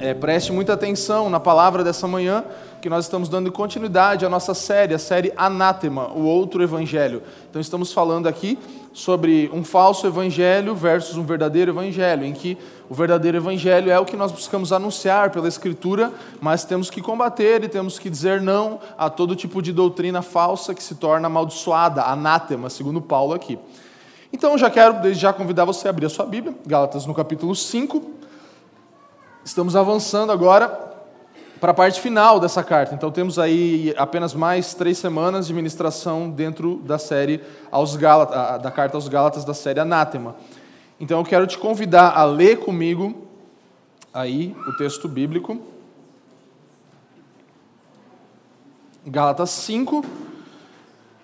É, preste muita atenção na palavra dessa manhã, que nós estamos dando continuidade à nossa série, a série Anátema, o outro Evangelho. Então, estamos falando aqui sobre um falso Evangelho versus um verdadeiro Evangelho, em que o verdadeiro Evangelho é o que nós buscamos anunciar pela Escritura, mas temos que combater e temos que dizer não a todo tipo de doutrina falsa que se torna amaldiçoada, anátema, segundo Paulo aqui. Então, já quero desde já convidar você a abrir a sua Bíblia, Gálatas no capítulo 5. Estamos avançando agora para a parte final dessa carta. Então temos aí apenas mais três semanas de ministração dentro da série aos Gálatas, da carta aos Gálatas da série Anátema. Então eu quero te convidar a ler comigo aí o texto bíblico. Gálatas 5,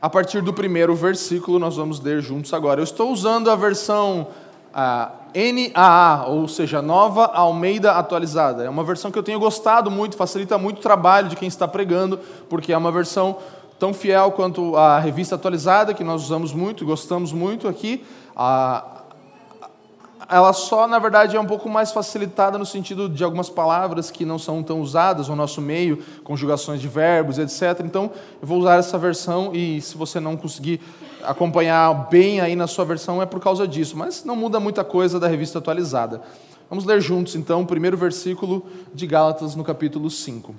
a partir do primeiro versículo, nós vamos ler juntos agora. Eu estou usando a versão a NAA, ou seja, Nova Almeida Atualizada. É uma versão que eu tenho gostado muito, facilita muito o trabalho de quem está pregando, porque é uma versão tão fiel quanto a revista atualizada, que nós usamos muito, gostamos muito aqui. ela só, na verdade, é um pouco mais facilitada no sentido de algumas palavras que não são tão usadas no nosso meio, conjugações de verbos, etc. Então, eu vou usar essa versão e se você não conseguir acompanhar bem aí na sua versão é por causa disso, mas não muda muita coisa da revista atualizada. Vamos ler juntos então o primeiro versículo de Gálatas no capítulo 5.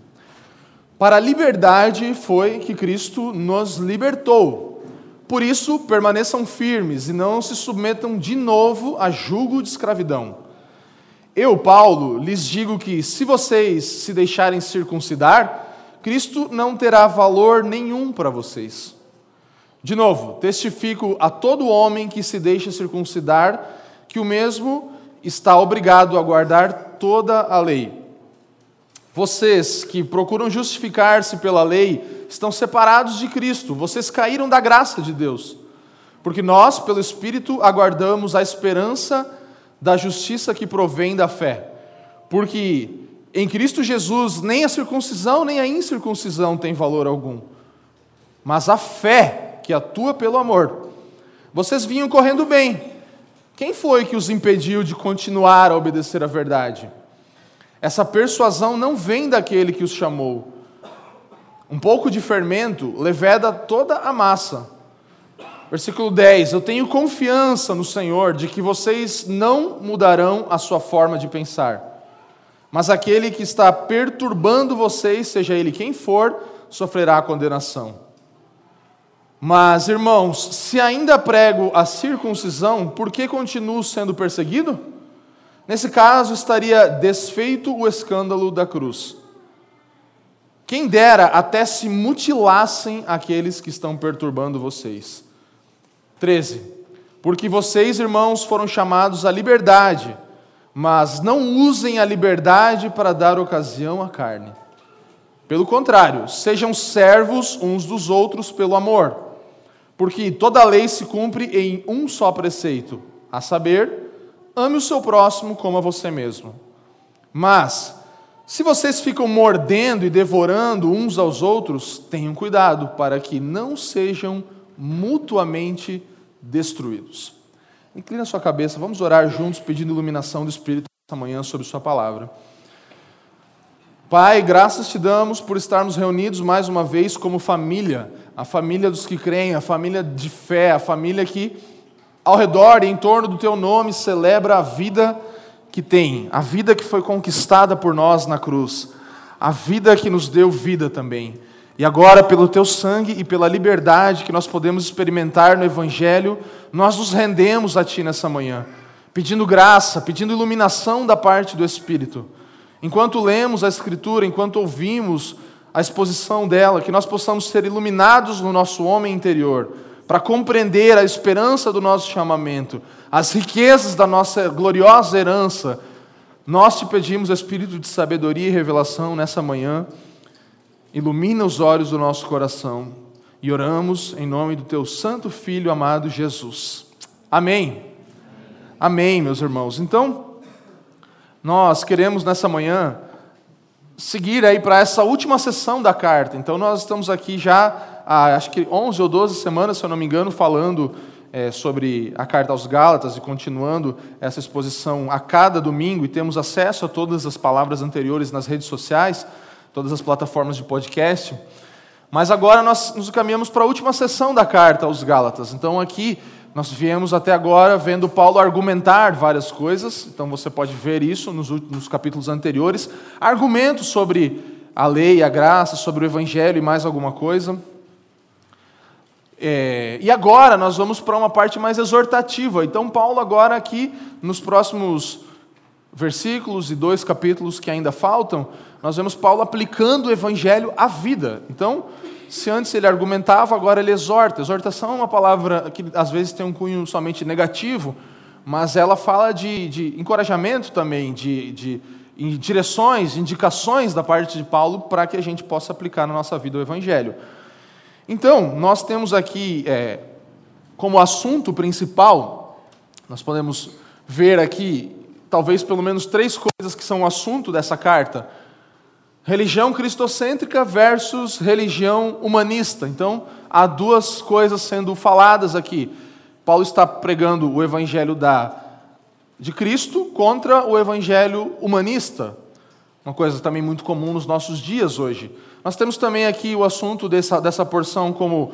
Para a liberdade foi que Cristo nos libertou. Por isso, permaneçam firmes e não se submetam de novo a julgo de escravidão. Eu, Paulo, lhes digo que se vocês se deixarem circuncidar, Cristo não terá valor nenhum para vocês. De novo, testifico a todo homem que se deixa circuncidar que o mesmo está obrigado a guardar toda a lei. Vocês que procuram justificar-se pela lei estão separados de Cristo, vocês caíram da graça de Deus. Porque nós, pelo Espírito, aguardamos a esperança da justiça que provém da fé. Porque em Cristo Jesus nem a circuncisão nem a incircuncisão tem valor algum, mas a fé que atua pelo amor. Vocês vinham correndo bem. Quem foi que os impediu de continuar a obedecer à verdade? Essa persuasão não vem daquele que os chamou. Um pouco de fermento leveda toda a massa. Versículo 10: Eu tenho confiança no Senhor de que vocês não mudarão a sua forma de pensar. Mas aquele que está perturbando vocês, seja ele quem for, sofrerá a condenação. Mas, irmãos, se ainda prego a circuncisão, por que continuo sendo perseguido? Nesse caso, estaria desfeito o escândalo da cruz. Quem dera até se mutilassem aqueles que estão perturbando vocês. 13. Porque vocês, irmãos, foram chamados à liberdade, mas não usem a liberdade para dar ocasião à carne. Pelo contrário, sejam servos uns dos outros pelo amor. Porque toda lei se cumpre em um só preceito, a saber, ame o seu próximo como a você mesmo. Mas, se vocês ficam mordendo e devorando uns aos outros, tenham cuidado para que não sejam mutuamente destruídos. Inclina sua cabeça, vamos orar juntos pedindo iluminação do Espírito esta manhã sobre Sua palavra. Pai, graças te damos por estarmos reunidos mais uma vez como família a família dos que creem, a família de fé, a família que ao redor e em torno do teu nome celebra a vida que tem, a vida que foi conquistada por nós na cruz, a vida que nos deu vida também. E agora, pelo teu sangue e pela liberdade que nós podemos experimentar no Evangelho, nós nos rendemos a ti nessa manhã, pedindo graça, pedindo iluminação da parte do Espírito. Enquanto lemos a Escritura, enquanto ouvimos a exposição dela, que nós possamos ser iluminados no nosso homem interior, para compreender a esperança do nosso chamamento, as riquezas da nossa gloriosa herança, Nós te pedimos, Espírito de sabedoria e revelação nessa manhã, ilumina os olhos do nosso coração e oramos em nome do teu santo filho amado Jesus. Amém. Amém, meus irmãos. Então, nós queremos nessa manhã seguir aí para essa última sessão da carta. Então, nós estamos aqui já há acho que 11 ou 12 semanas, se eu não me engano, falando é, sobre a carta aos Gálatas e continuando essa exposição a cada domingo e temos acesso a todas as palavras anteriores nas redes sociais, todas as plataformas de podcast. Mas agora nós nos caminhamos para a última sessão da carta aos Gálatas. Então aqui nós viemos até agora vendo Paulo argumentar várias coisas, então você pode ver isso nos, capítulos anteriores argumentos sobre a lei, a graça, sobre o evangelho e mais alguma coisa. É, e agora nós vamos para uma parte mais exortativa. Então, Paulo, agora aqui, nos próximos versículos e dois capítulos que ainda faltam, nós vemos Paulo aplicando o evangelho à vida. Então, se antes ele argumentava, agora ele exorta. Exortação é uma palavra que às vezes tem um cunho somente negativo, mas ela fala de, de encorajamento também, de, de direções, indicações da parte de Paulo para que a gente possa aplicar na nossa vida o evangelho. Então, nós temos aqui é, como assunto principal, nós podemos ver aqui, talvez pelo menos três coisas que são o assunto dessa carta: religião cristocêntrica versus religião humanista. Então, há duas coisas sendo faladas aqui. Paulo está pregando o evangelho da, de Cristo contra o evangelho humanista, uma coisa também muito comum nos nossos dias hoje. Nós temos também aqui o assunto dessa, dessa porção como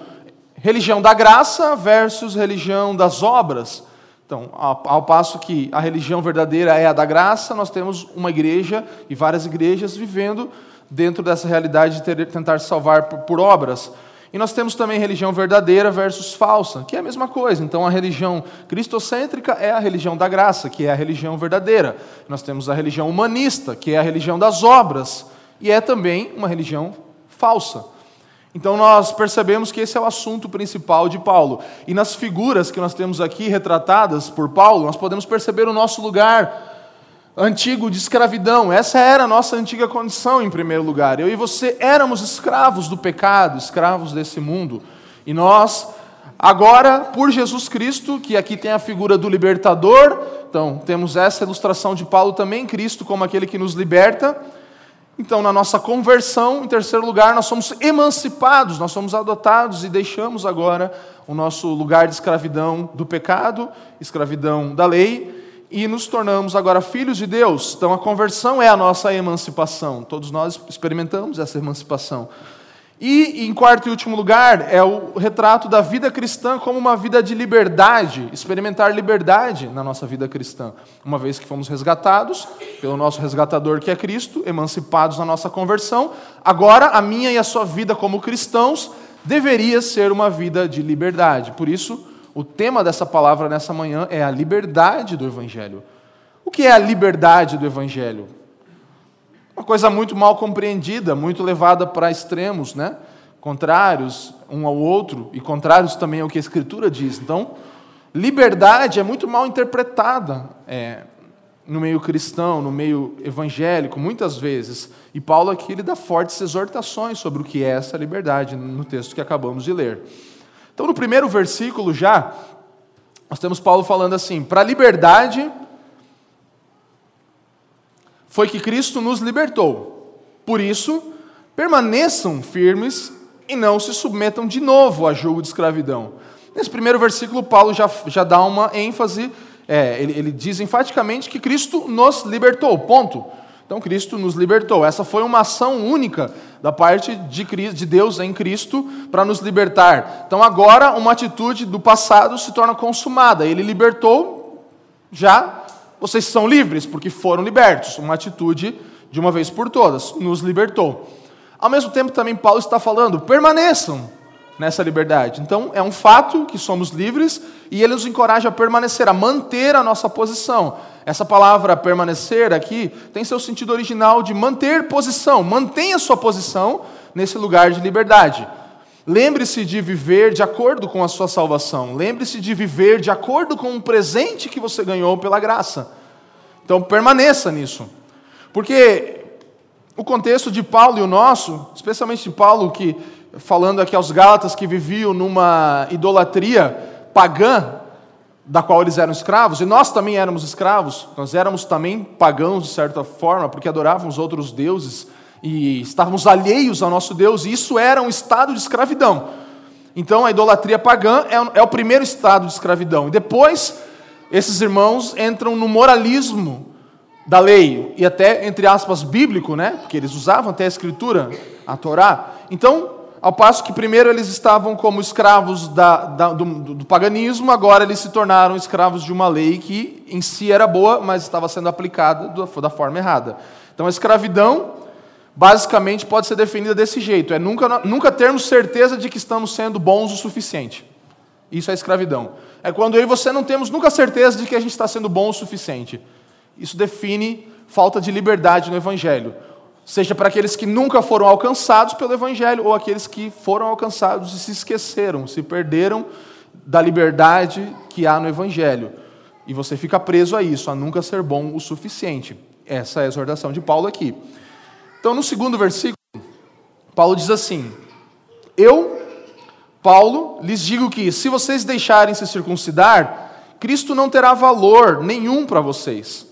religião da graça versus religião das obras. Então, ao, passo que a religião verdadeira é a da graça, nós temos uma igreja e várias igrejas vivendo dentro dessa realidade de ter, tentar salvar por, por obras. E nós temos também religião verdadeira versus falsa, que é a mesma coisa. Então, a religião cristocêntrica é a religião da graça, que é a religião verdadeira. Nós temos a religião humanista, que é a religião das obras e é também uma religião falsa. Então nós percebemos que esse é o assunto principal de Paulo. E nas figuras que nós temos aqui retratadas por Paulo, nós podemos perceber o nosso lugar antigo de escravidão. Essa era a nossa antiga condição, em primeiro lugar. Eu e você éramos escravos do pecado, escravos desse mundo. E nós, agora, por Jesus Cristo, que aqui tem a figura do libertador, então temos essa ilustração de Paulo também, Cristo como aquele que nos liberta. Então, na nossa conversão, em terceiro lugar, nós somos emancipados, nós somos adotados e deixamos agora o nosso lugar de escravidão do pecado, escravidão da lei, e nos tornamos agora filhos de Deus. Então, a conversão é a nossa emancipação. Todos nós experimentamos essa emancipação. E, em quarto e último lugar, é o retrato da vida cristã como uma vida de liberdade, experimentar liberdade na nossa vida cristã. Uma vez que fomos resgatados pelo nosso resgatador que é Cristo, emancipados na nossa conversão, agora a minha e a sua vida como cristãos deveria ser uma vida de liberdade. Por isso, o tema dessa palavra nessa manhã é a liberdade do Evangelho. O que é a liberdade do Evangelho? Uma coisa muito mal compreendida, muito levada para extremos, né? contrários um ao outro e contrários também ao que a Escritura diz. Então, liberdade é muito mal interpretada é, no meio cristão, no meio evangélico, muitas vezes. E Paulo aqui ele dá fortes exortações sobre o que é essa liberdade no texto que acabamos de ler. Então, no primeiro versículo já, nós temos Paulo falando assim: para a liberdade foi que Cristo nos libertou. Por isso, permaneçam firmes e não se submetam de novo a julgo de escravidão. Nesse primeiro versículo, Paulo já, já dá uma ênfase, é, ele, ele diz enfaticamente que Cristo nos libertou, ponto. Então, Cristo nos libertou. Essa foi uma ação única da parte de, de Deus em Cristo para nos libertar. Então, agora, uma atitude do passado se torna consumada. Ele libertou já vocês são livres porque foram libertos. Uma atitude de uma vez por todas, nos libertou. Ao mesmo tempo, também Paulo está falando: permaneçam nessa liberdade. Então, é um fato que somos livres e ele nos encoraja a permanecer, a manter a nossa posição. Essa palavra permanecer aqui tem seu sentido original de manter posição. Mantenha sua posição nesse lugar de liberdade. Lembre-se de viver de acordo com a sua salvação. Lembre-se de viver de acordo com o presente que você ganhou pela graça. Então permaneça nisso. Porque o contexto de Paulo e o nosso, especialmente de Paulo, que falando aqui aos Gálatas que viviam numa idolatria pagã, da qual eles eram escravos, e nós também éramos escravos, nós éramos também pagãos de certa forma, porque adorávamos outros deuses e estávamos alheios ao nosso Deus, e isso era um estado de escravidão. Então a idolatria pagã é, é o primeiro estado de escravidão. E depois, esses irmãos entram no moralismo da lei, e até, entre aspas, bíblico, né? porque eles usavam até a escritura, a Torá. Então, ao passo que primeiro eles estavam como escravos da, da, do, do, paganismo, agora eles se tornaram escravos de uma lei que em si era boa, mas estava sendo aplicada da forma errada. Então a escravidão, basicamente, pode ser definida desse jeito: é nunca, nunca termos certeza de que estamos sendo bons o suficiente. Isso é escravidão. É quando eu e você não temos nunca certeza de que a gente está sendo bom o suficiente. Isso define falta de liberdade no Evangelho seja para aqueles que nunca foram alcançados pelo Evangelho, ou aqueles que foram alcançados e se esqueceram, se perderam da liberdade que há no Evangelho. E você fica preso a isso, a nunca ser bom o suficiente. Essa é a exortação de Paulo aqui. Então, no segundo versículo, Paulo diz assim: Eu, Paulo, lhes digo que se vocês deixarem se circuncidar, Cristo não terá valor nenhum para vocês.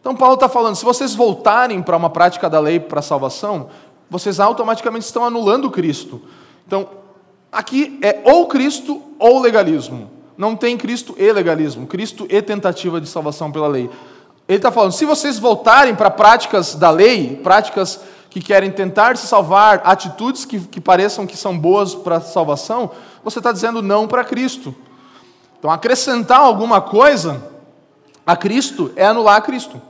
Então, Paulo está falando: se vocês voltarem para uma prática da lei para a salvação, vocês automaticamente estão anulando Cristo. Então, aqui é ou Cristo ou legalismo. Não tem Cristo e legalismo, Cristo e tentativa de salvação pela lei. Ele está falando: se vocês voltarem para práticas da lei, práticas que querem tentar se salvar, atitudes que, que pareçam que são boas para a salvação, você está dizendo não para Cristo. Então, acrescentar alguma coisa a Cristo é anular a Cristo.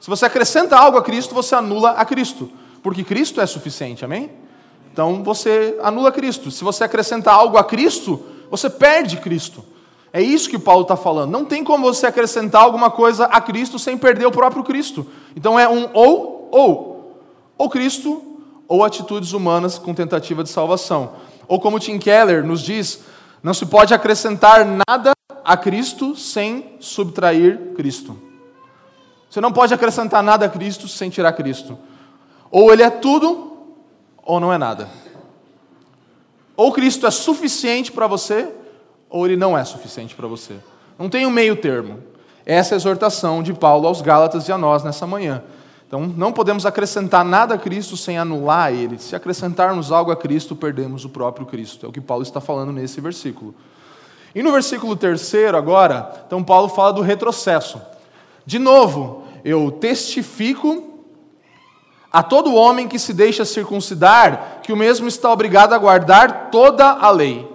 Se você acrescenta algo a Cristo, você anula a Cristo, porque Cristo é suficiente, amém? Então você anula Cristo. Se você acrescenta algo a Cristo, você perde Cristo. É isso que Paulo está falando. Não tem como você acrescentar alguma coisa a Cristo sem perder o próprio Cristo. Então é um ou, ou. Ou Cristo, ou atitudes humanas com tentativa de salvação. Ou como Tim Keller nos diz, não se pode acrescentar nada a Cristo sem subtrair Cristo. Você não pode acrescentar nada a Cristo sem tirar Cristo. Ou ele é tudo, ou não é nada. Ou Cristo é suficiente para você, ou ele não é suficiente para você. Não tem um meio termo. Essa é a exortação de Paulo aos Gálatas e a nós nessa manhã. Então, não podemos acrescentar nada a Cristo sem anular ele. Se acrescentarmos algo a Cristo, perdemos o próprio Cristo. É o que Paulo está falando nesse versículo. E no versículo terceiro, agora, então Paulo fala do retrocesso. De novo, eu testifico a todo homem que se deixa circuncidar que o mesmo está obrigado a guardar toda a lei.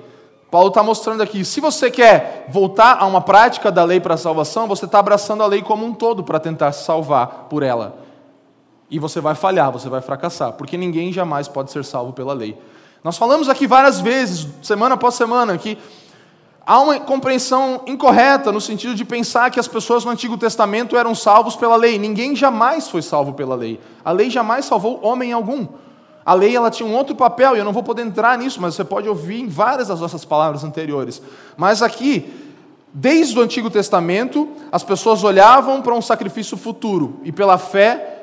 Paulo está mostrando aqui: se você quer voltar a uma prática da lei para a salvação, você está abraçando a lei como um todo para tentar se salvar por ela. E você vai falhar, você vai fracassar, porque ninguém jamais pode ser salvo pela lei. Nós falamos aqui várias vezes, semana após semana, que Há uma compreensão incorreta no sentido de pensar que as pessoas no Antigo Testamento eram salvos pela lei. Ninguém jamais foi salvo pela lei. A lei jamais salvou homem algum. A lei ela tinha um outro papel, e eu não vou poder entrar nisso, mas você pode ouvir em várias das nossas palavras anteriores. Mas aqui, desde o Antigo Testamento, as pessoas olhavam para um sacrifício futuro e pela fé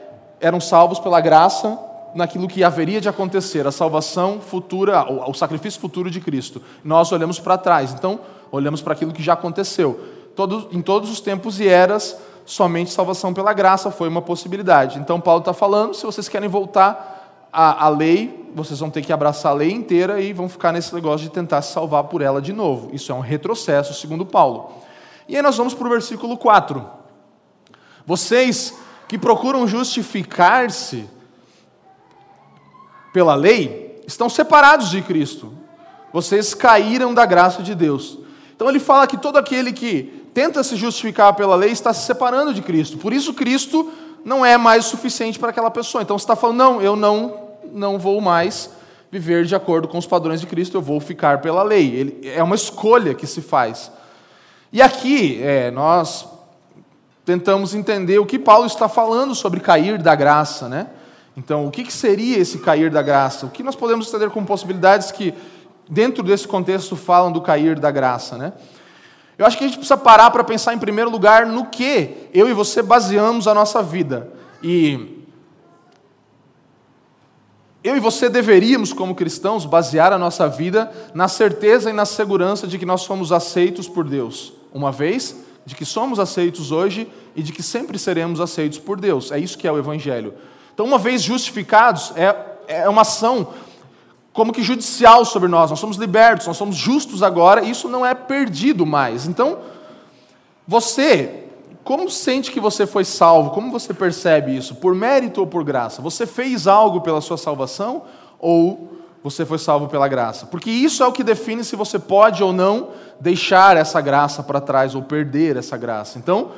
eram salvos pela graça naquilo que haveria de acontecer, a salvação futura, o sacrifício futuro de Cristo. Nós olhamos para trás, então olhamos para aquilo que já aconteceu. Todo, em todos os tempos e eras, somente salvação pela graça foi uma possibilidade. Então Paulo está falando, se vocês querem voltar à, à lei, vocês vão ter que abraçar a lei inteira e vão ficar nesse negócio de tentar se salvar por ela de novo. Isso é um retrocesso, segundo Paulo. E aí nós vamos para o versículo 4. Vocês que procuram justificar-se pela lei estão separados de Cristo. Vocês caíram da graça de Deus. Então ele fala que todo aquele que tenta se justificar pela lei está se separando de Cristo. Por isso Cristo não é mais suficiente para aquela pessoa. Então você está falando, não, eu não, não vou mais viver de acordo com os padrões de Cristo, eu vou ficar pela lei. Ele, é uma escolha que se faz. E aqui é, nós tentamos entender o que Paulo está falando sobre cair da graça, né? Então, o que seria esse cair da graça? O que nós podemos entender como possibilidades que, dentro desse contexto, falam do cair da graça? Né? Eu acho que a gente precisa parar para pensar, em primeiro lugar, no que eu e você baseamos a nossa vida. E eu e você deveríamos, como cristãos, basear a nossa vida na certeza e na segurança de que nós somos aceitos por Deus, uma vez, de que somos aceitos hoje e de que sempre seremos aceitos por Deus. É isso que é o Evangelho. Então, uma vez justificados, é, é uma ação como que judicial sobre nós. Nós somos libertos, nós somos justos agora, e isso não é perdido mais. Então, você, como sente que você foi salvo? Como você percebe isso? Por mérito ou por graça? Você fez algo pela sua salvação ou você foi salvo pela graça? Porque isso é o que define se você pode ou não deixar essa graça para trás ou perder essa graça. Então,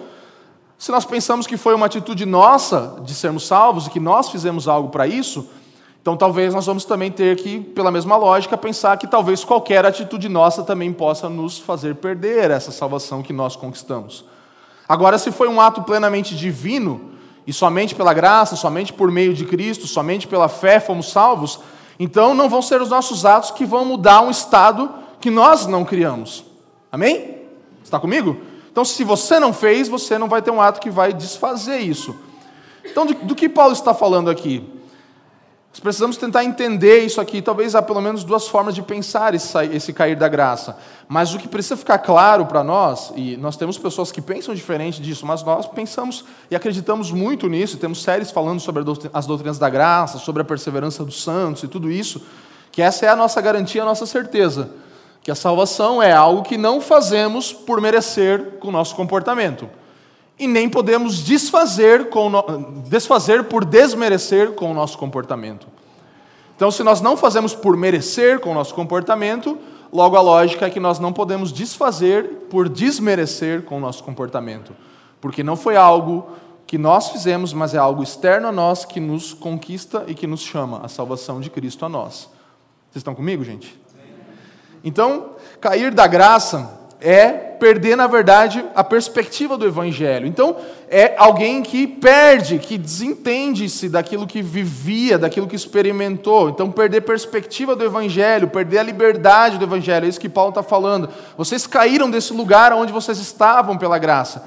se nós pensamos que foi uma atitude nossa de sermos salvos e que nós fizemos algo para isso, então talvez nós vamos também ter que, pela mesma lógica, pensar que talvez qualquer atitude nossa também possa nos fazer perder essa salvação que nós conquistamos. Agora, se foi um ato plenamente divino, e somente pela graça, somente por meio de Cristo, somente pela fé fomos salvos, então não vão ser os nossos atos que vão mudar um estado que nós não criamos. Amém? Está comigo? Então, se você não fez, você não vai ter um ato que vai desfazer isso. Então, do, do que Paulo está falando aqui? Nós precisamos tentar entender isso aqui. Talvez há pelo menos duas formas de pensar esse, cair da graça. Mas o que precisa ficar claro para nós, e nós temos pessoas que pensam diferente disso, mas nós pensamos e acreditamos muito nisso. Temos séries falando sobre as doutrinas da graça, sobre a perseverança dos santos e tudo isso. Que essa é a nossa garantia, a nossa certeza. Que a salvação é algo que não fazemos por merecer com o nosso comportamento e nem podemos desfazer, com desfazer por desmerecer com o nosso comportamento. Então, se nós não fazemos por merecer com o nosso comportamento, logo a lógica é que nós não podemos desfazer por desmerecer com o nosso comportamento, porque não foi algo que nós fizemos, mas é algo externo a nós que nos conquista e que nos chama a salvação de Cristo a nós. Vocês estão comigo, gente? Então, cair da graça é perder, na verdade, a perspectiva do Evangelho. Então, é alguém que perde, que desentende-se daquilo que vivia, daquilo que experimentou. Então, perder perspectiva do Evangelho, perder a liberdade do Evangelho. É isso que Paulo está falando. Vocês caíram desse lugar onde vocês estavam pela graça.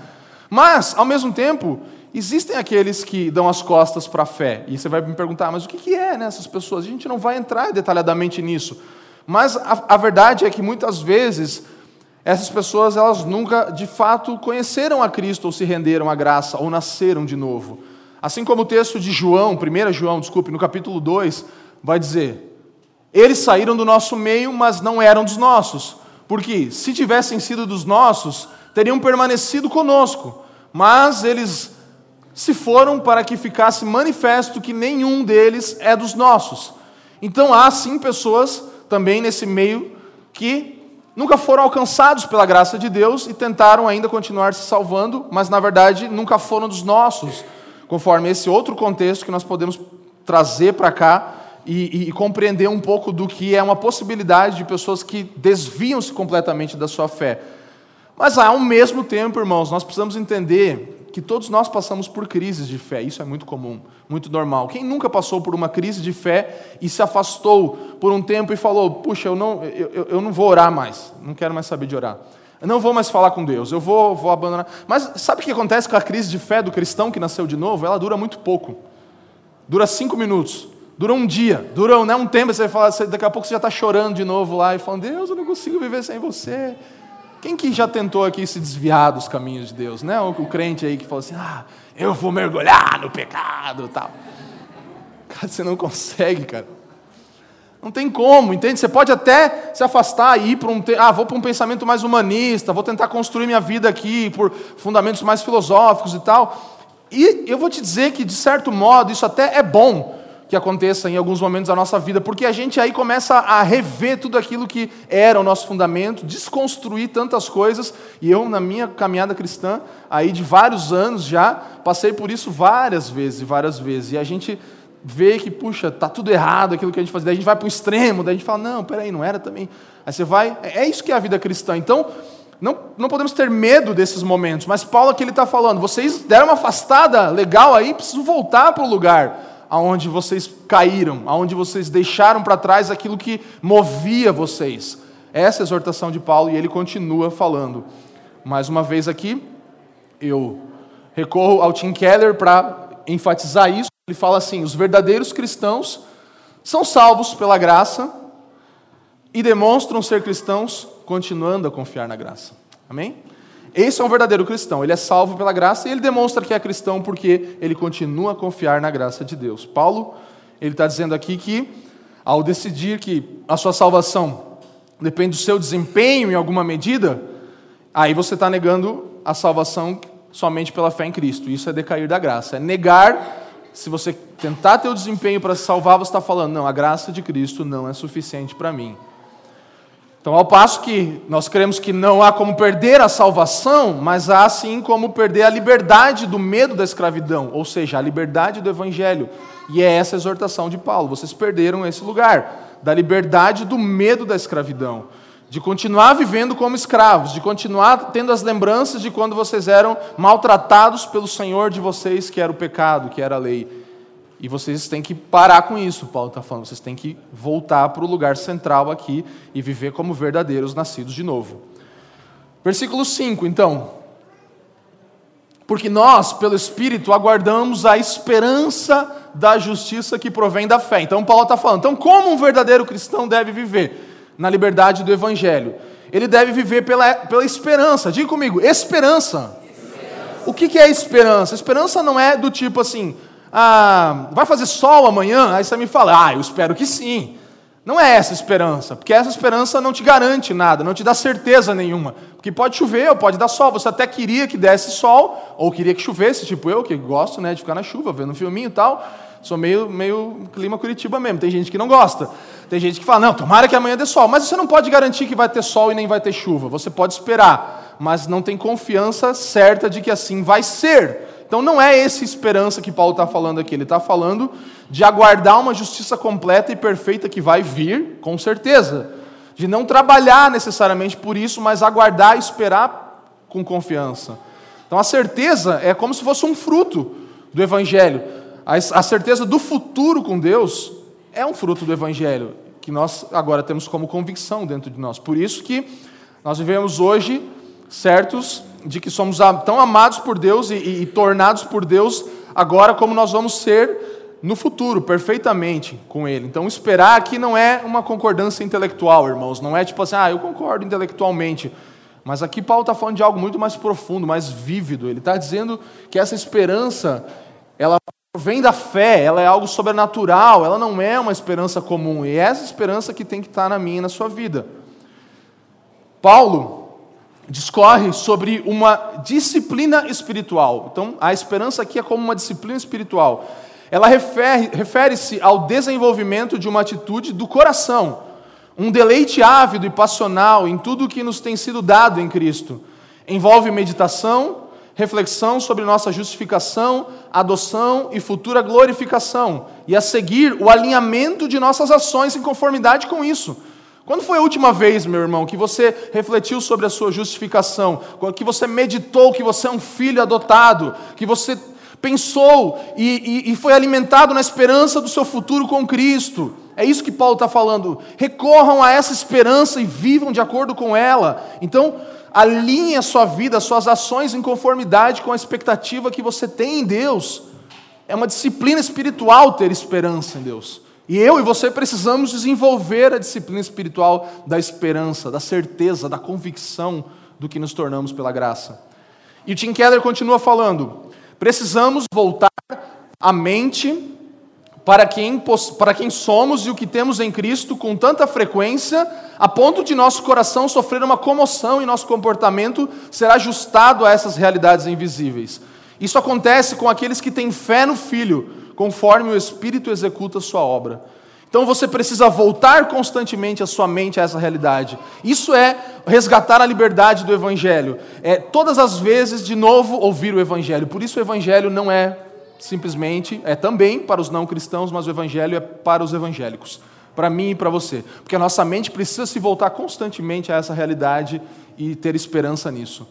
Mas, ao mesmo tempo, existem aqueles que dão as costas para a fé. E você vai me perguntar, mas o que é nessas pessoas? A gente não vai entrar detalhadamente nisso. Mas a, a verdade é que muitas vezes essas pessoas elas nunca de fato conheceram a Cristo ou se renderam à graça ou nasceram de novo. Assim como o texto de João, 1 João, desculpe, no capítulo 2, vai dizer: Eles saíram do nosso meio, mas não eram dos nossos. Porque se tivessem sido dos nossos, teriam permanecido conosco. Mas eles se foram para que ficasse manifesto que nenhum deles é dos nossos. Então há sim pessoas também nesse meio que nunca foram alcançados pela graça de Deus e tentaram ainda continuar se salvando, mas na verdade nunca foram dos nossos, conforme esse outro contexto que nós podemos trazer para cá e, e, e, compreender um pouco do que é uma possibilidade de pessoas que desviam-se completamente da sua fé. Mas ao mesmo tempo, irmãos, nós precisamos entender que todos nós passamos por crises de fé, isso é muito comum, muito normal. Quem nunca passou por uma crise de fé e se afastou por um tempo e falou: Puxa, eu não, eu, eu não vou orar mais, não quero mais saber de orar. Eu não vou mais falar com Deus, eu vou, vou abandonar. Mas sabe o que acontece com a crise de fé do cristão que nasceu de novo? Ela dura muito pouco. Dura cinco minutos, dura um dia, dura né, um tempo. Você fala, daqui a pouco você já está chorando de novo lá e falando: Deus, eu não consigo viver sem você. Quem que já tentou aqui se desviar dos caminhos de Deus, né? O, o crente aí que fala assim, ah, eu vou mergulhar no pecado tal. Cara, você não consegue, cara. Não tem como, entende? Você pode até se afastar e ir para um. Ah, vou para um pensamento mais humanista, vou tentar construir minha vida aqui por fundamentos mais filosóficos e tal. E eu vou te dizer que, de certo modo, isso até é bom, que aconteça em alguns momentos da nossa vida, porque a gente aí começa a rever tudo aquilo que era o nosso fundamento, desconstruir tantas coisas, e eu, na minha caminhada cristã, aí de vários anos já, passei por isso várias vezes várias vezes, e a gente vê que, puxa, tá tudo errado aquilo que a gente fazia, daí a gente vai para o extremo, daí a gente fala, não, peraí, não era também. Aí você vai, é, é isso que é a vida cristã. Então, não, não podemos ter medo desses momentos, mas Paulo aqui ele está falando, vocês deram uma afastada legal aí, precisam voltar para o lugar aonde vocês caíram, aonde vocês deixaram para trás aquilo que movia vocês. Essa é a exortação de Paulo e ele continua falando. Mais uma vez aqui, eu recorro ao Tim Keller para enfatizar isso. Ele fala assim: os verdadeiros cristãos são salvos pela graça e demonstram ser cristãos continuando a confiar na graça. Amém? Esse é um verdadeiro cristão. Ele é salvo pela graça e ele demonstra que é cristão porque ele continua a confiar na graça de Deus. Paulo, ele está dizendo aqui que ao decidir que a sua salvação depende do seu desempenho em alguma medida, aí você está negando a salvação somente pela fé em Cristo. Isso é decair da graça. É negar, se você tentar ter o desempenho para se salvar, você está falando, não, a graça de Cristo não é suficiente para mim. Então, ao passo que nós cremos que não há como perder a salvação, mas há sim como perder a liberdade do medo da escravidão, ou seja, a liberdade do evangelho. E é essa a exortação de Paulo. Vocês perderam esse lugar da liberdade do medo da escravidão de continuar vivendo como escravos, de continuar tendo as lembranças de quando vocês eram maltratados pelo Senhor de vocês, que era o pecado, que era a lei. E vocês têm que parar com isso, Paulo está falando. Vocês têm que voltar para o lugar central aqui e viver como verdadeiros nascidos de novo. Versículo 5, então. Porque nós, pelo Espírito, aguardamos a esperança da justiça que provém da fé. Então, Paulo está falando. Então, como um verdadeiro cristão deve viver? na liberdade do Evangelho. Ele deve viver pela, pela esperança. Diga comigo, esperança. esperança. O que, que é esperança? Esperança não é do tipo assim, ah, vai fazer sol amanhã? Aí você me fala, ah, eu espero que sim. Não é essa esperança, porque essa esperança não te garante nada, não te dá certeza nenhuma. Porque pode chover ou pode dar sol. Você até queria que desse sol, ou queria que chovesse, tipo eu, que gosto né, de ficar na chuva, vendo um filminho e tal. Sou meio, meio clima Curitiba mesmo. Tem gente que não gosta. Tem gente que fala, não, tomara que amanhã dê sol. Mas você não pode garantir que vai ter sol e nem vai ter chuva. Você pode esperar, mas não tem confiança certa de que assim vai ser. Então não é essa esperança que Paulo está falando aqui. Ele está falando de aguardar uma justiça completa e perfeita que vai vir, com certeza. De não trabalhar necessariamente por isso, mas aguardar e esperar com confiança. Então a certeza é como se fosse um fruto do Evangelho a certeza do futuro com Deus é um fruto do Evangelho, que nós agora temos como convicção dentro de nós. Por isso que nós vivemos hoje certos de que somos tão amados por Deus e, e, e tornados por Deus agora como nós vamos ser no futuro, perfeitamente com Ele. Então, esperar aqui não é uma concordância intelectual, irmãos. Não é tipo assim, ah, eu concordo intelectualmente. Mas aqui Paulo está falando de algo muito mais profundo, mais vívido. Ele está dizendo que essa esperança, ela vem da fé, ela é algo sobrenatural, ela não é uma esperança comum, e é essa esperança que tem que estar na minha e na sua vida. Paulo discorre sobre uma disciplina espiritual. Então, a esperança aqui é como uma disciplina espiritual. Ela refere-se refere ao desenvolvimento de uma atitude do coração, um deleite ávido e passional em tudo o que nos tem sido dado em Cristo. Envolve meditação, reflexão sobre nossa justificação, adoção e futura glorificação, e a seguir o alinhamento de nossas ações em conformidade com isso. Quando foi a última vez, meu irmão, que você refletiu sobre a sua justificação, que você meditou que você é um filho adotado, que você pensou e, e, e foi alimentado na esperança do seu futuro com Cristo? É isso que Paulo está falando. Recorram a essa esperança e vivam de acordo com ela. Então, alinhe a sua vida, as suas ações em conformidade com a expectativa que você tem em Deus. É uma disciplina espiritual ter esperança em Deus. E eu e você precisamos desenvolver a disciplina espiritual da esperança, da certeza, da convicção do que nos tornamos pela graça. E o Tim Keller continua falando: precisamos voltar a mente para quem, para quem somos e o que temos em Cristo com tanta frequência, a ponto de nosso coração sofrer uma comoção e nosso comportamento ser ajustado a essas realidades invisíveis. Isso acontece com aqueles que têm fé no Filho, conforme o Espírito executa a sua obra. Então você precisa voltar constantemente a sua mente a essa realidade. Isso é resgatar a liberdade do Evangelho. É todas as vezes de novo ouvir o Evangelho. Por isso o Evangelho não é simplesmente é também para os não cristãos, mas o evangelho é para os evangélicos, para mim e para você, porque a nossa mente precisa se voltar constantemente a essa realidade e ter esperança nisso.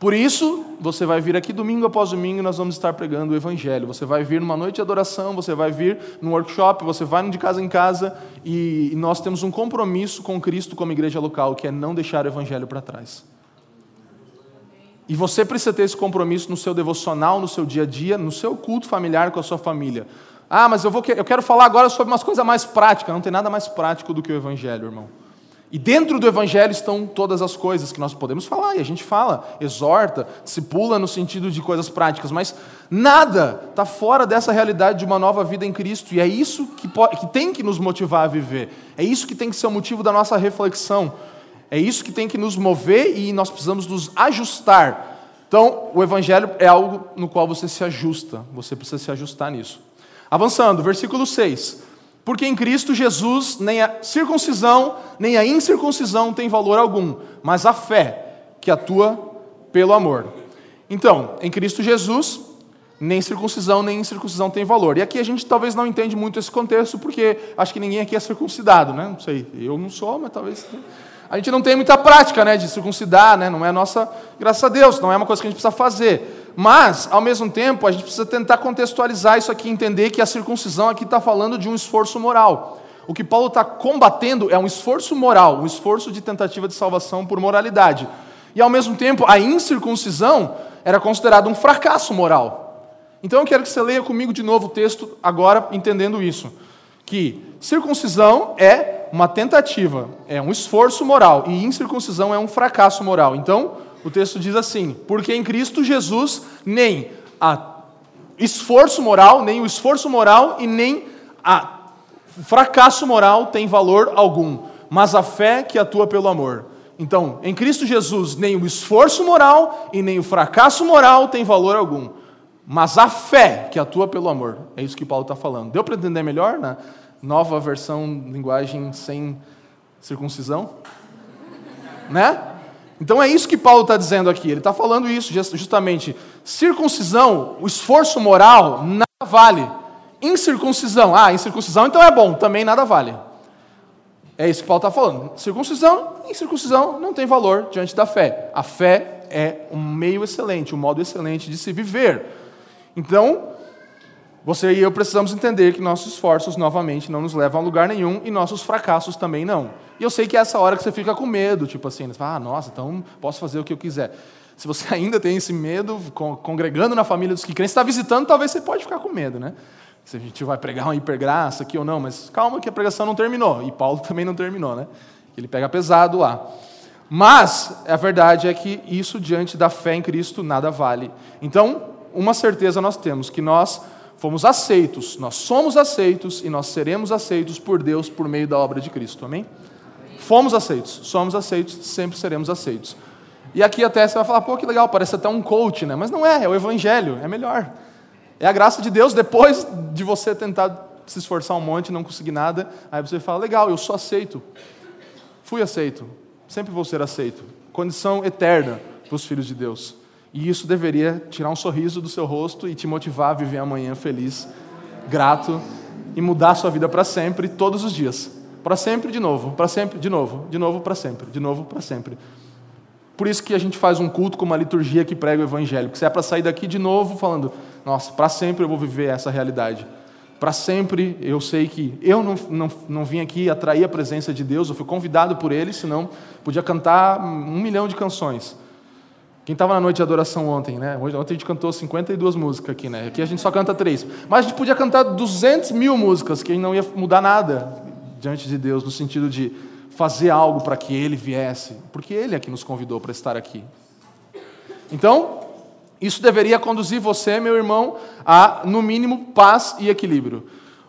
Por isso, você vai vir aqui domingo após domingo e nós vamos estar pregando o Evangelho. Você vai vir numa noite de adoração, você vai vir num workshop, você vai de casa em casa e nós temos um compromisso com Cristo como igreja local, que é não deixar o Evangelho para trás. E você precisa ter esse compromisso no seu devocional, no seu dia a dia, no seu culto familiar com a sua família. Ah, mas eu, vou, eu quero falar agora sobre umas coisas mais práticas. Não tem nada mais prático do que o Evangelho, irmão. E dentro do Evangelho estão todas as coisas que nós podemos falar, e a gente fala, exorta, se pula no sentido de coisas práticas, mas nada está fora dessa realidade de uma nova vida em Cristo, e é isso que, pode, que tem que nos motivar a viver, é isso que tem que ser o motivo da nossa reflexão, é isso que tem que nos mover e nós precisamos nos ajustar. Então, o Evangelho é algo no qual você se ajusta, você precisa se ajustar nisso. Avançando, versículo 6. Porque em Cristo Jesus nem a circuncisão nem a incircuncisão tem valor algum, mas a fé que atua pelo amor. Então, em Cristo Jesus, nem circuncisão nem incircuncisão tem valor. E aqui a gente talvez não entende muito esse contexto, porque acho que ninguém aqui é circuncidado, né? Não sei, eu não sou, mas talvez. A gente não tem muita prática né, de circuncidar, né? não é nossa, graças a Deus, não é uma coisa que a gente precisa fazer. Mas, ao mesmo tempo, a gente precisa tentar contextualizar isso aqui, entender que a circuncisão aqui está falando de um esforço moral. O que Paulo está combatendo é um esforço moral, um esforço de tentativa de salvação por moralidade. E, ao mesmo tempo, a incircuncisão era considerada um fracasso moral. Então, eu quero que você leia comigo de novo o texto, agora entendendo isso. Que circuncisão é uma tentativa, é um esforço moral, e incircuncisão é um fracasso moral. Então, o texto diz assim: porque em Cristo Jesus nem a esforço moral, nem o esforço moral e nem a fracasso moral tem valor algum, mas a fé que atua pelo amor. Então, em Cristo Jesus, nem o esforço moral e nem o fracasso moral tem valor algum, mas a fé que atua pelo amor. É isso que Paulo está falando. Deu para entender melhor? Né? nova versão linguagem sem circuncisão? Né? Então é isso que Paulo está dizendo aqui. Ele está falando isso justamente. Circuncisão, o esforço moral, nada vale. Incircuncisão, ah, incircuncisão então é bom, também nada vale. É isso que Paulo está falando. Circuncisão, incircuncisão não tem valor diante da fé. A fé é um meio excelente, um modo excelente de se viver. Então, você e eu precisamos entender que nossos esforços, novamente, não nos levam a lugar nenhum e nossos fracassos também não. E eu sei que é essa hora que você fica com medo, tipo assim, você fala, ah, nossa, então posso fazer o que eu quiser. Se você ainda tem esse medo, congregando na família dos que creem, está visitando, talvez você pode ficar com medo, né? Se a gente vai pregar uma hipergraça aqui ou não, mas calma que a pregação não terminou. E Paulo também não terminou, né? Ele pega pesado lá. Mas a verdade é que isso, diante da fé em Cristo, nada vale. Então, uma certeza nós temos, que nós fomos aceitos, nós somos aceitos e nós seremos aceitos por Deus por meio da obra de Cristo. Amém? Fomos aceitos, somos aceitos, sempre seremos aceitos. E aqui até você vai falar, pô, que legal, parece até um coach, né? Mas não é, é o evangelho, é melhor. É a graça de Deus depois de você tentar se esforçar um monte e não conseguir nada, aí você fala, legal, eu sou aceito. Fui aceito, sempre vou ser aceito. Condição eterna para os filhos de Deus. E isso deveria tirar um sorriso do seu rosto e te motivar a viver amanhã feliz, grato e mudar a sua vida para sempre, todos os dias. Para sempre de novo, para sempre de novo, de novo para sempre, de novo para sempre. Por isso que a gente faz um culto com uma liturgia que prega o evangelho, porque se é para sair daqui de novo falando, nossa, para sempre eu vou viver essa realidade. Para sempre eu sei que eu não, não, não vim aqui atrair a presença de Deus, eu fui convidado por Ele, senão podia cantar um milhão de canções. Quem estava na noite de adoração ontem, né? Ontem a gente cantou 52 músicas aqui, né? Aqui a gente só canta três. Mas a gente podia cantar 200 mil músicas, que não ia mudar nada diante de Deus, no sentido de fazer algo para que Ele viesse, porque Ele é que nos convidou para estar aqui. Então, isso deveria conduzir você, meu irmão, a, no mínimo, paz e equilíbrio.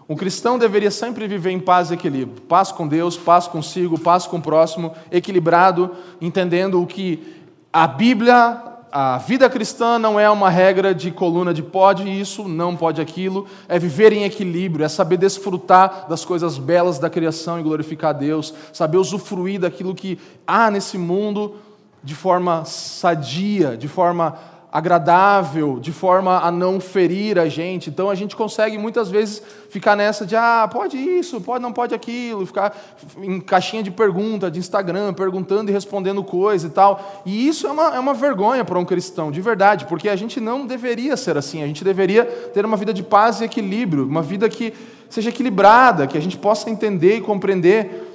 Um cristão deveria sempre viver em paz e equilíbrio. Paz com Deus, paz consigo, paz com o próximo, equilibrado, entendendo o que a Bíblia, a vida cristã não é uma regra de coluna de pode isso, não pode aquilo, é viver em equilíbrio, é saber desfrutar das coisas belas da criação e glorificar a Deus, saber usufruir daquilo que há nesse mundo de forma sadia, de forma agradável, de forma a não ferir a gente. Então a gente consegue muitas vezes ficar nessa de ah, pode isso, pode não pode aquilo, ficar em caixinha de pergunta de Instagram, perguntando e respondendo coisa e tal. E isso é uma, é uma vergonha para um cristão, de verdade, porque a gente não deveria ser assim. A gente deveria ter uma vida de paz e equilíbrio, uma vida que seja equilibrada, que a gente possa entender e compreender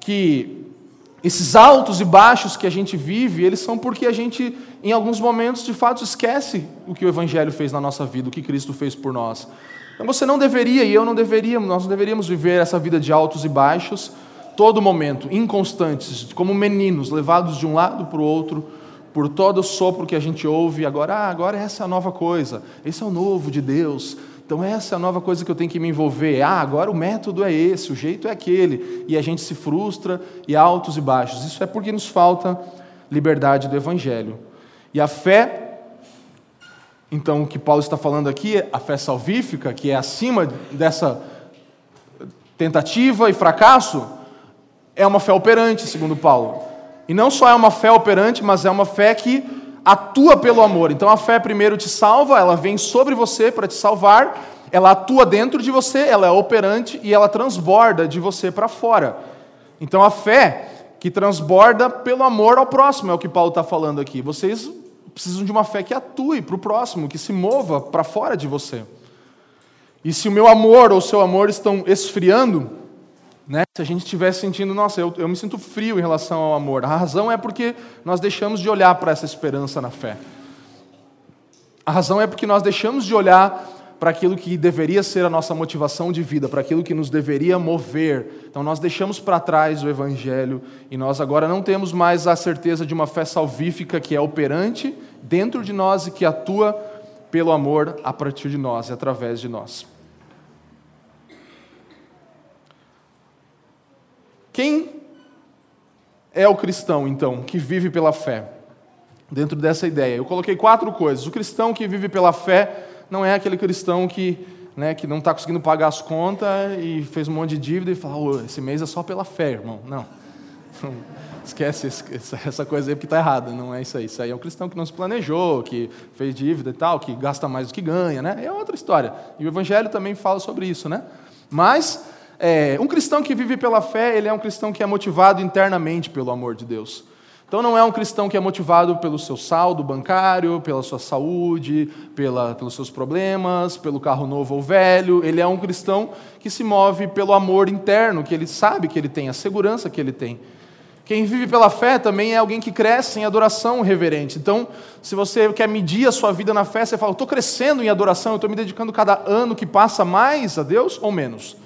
que esses altos e baixos que a gente vive, eles são porque a gente, em alguns momentos, de fato, esquece o que o Evangelho fez na nossa vida, o que Cristo fez por nós. Então você não deveria, e eu não deveria, nós não deveríamos viver essa vida de altos e baixos, todo momento, inconstantes, como meninos, levados de um lado para o outro, por todo o sopro que a gente ouve, agora, ah, agora essa é a nova coisa, esse é o novo de Deus, então, essa é a nova coisa que eu tenho que me envolver. Ah, agora o método é esse, o jeito é aquele. E a gente se frustra, e altos e baixos. Isso é porque nos falta liberdade do Evangelho. E a fé, então, o que Paulo está falando aqui, a fé salvífica, que é acima dessa tentativa e fracasso, é uma fé operante, segundo Paulo. E não só é uma fé operante, mas é uma fé que atua pelo amor. Então a fé primeiro te salva, ela vem sobre você para te salvar, ela atua dentro de você, ela é operante e ela transborda de você para fora. Então a fé que transborda pelo amor ao próximo, é o que Paulo está falando aqui. Vocês precisam de uma fé que atue para o próximo, que se mova para fora de você. E se o meu amor ou o seu amor estão esfriando, né? Se a gente estiver sentindo, nossa, eu, eu me sinto frio em relação ao amor. A razão é porque nós deixamos de olhar para essa esperança na fé. A razão é porque nós deixamos de olhar para aquilo que deveria ser a nossa motivação de vida, para aquilo que nos deveria mover. Então nós deixamos para trás o Evangelho e nós agora não temos mais a certeza de uma fé salvífica que é operante dentro de nós e que atua pelo amor a partir de nós e através de nós. Quem é o cristão, então, que vive pela fé? Dentro dessa ideia, eu coloquei quatro coisas. O cristão que vive pela fé não é aquele cristão que, né, que não está conseguindo pagar as contas e fez um monte de dívida e fala: esse mês é só pela fé, irmão. Não. Esquece essa coisa aí porque está errada, não é isso aí. Isso aí é um cristão que não se planejou, que fez dívida e tal, que gasta mais do que ganha, né? É outra história. E o Evangelho também fala sobre isso, né? Mas é, um cristão que vive pela fé, ele é um cristão que é motivado internamente pelo amor de Deus. Então não é um cristão que é motivado pelo seu saldo bancário, pela sua saúde, pela, pelos seus problemas, pelo carro novo ou velho. Ele é um cristão que se move pelo amor interno, que ele sabe que ele tem, a segurança que ele tem. Quem vive pela fé também é alguém que cresce em adoração reverente. Então, se você quer medir a sua vida na fé, você fala: estou crescendo em adoração, estou me dedicando cada ano que passa mais a Deus ou menos?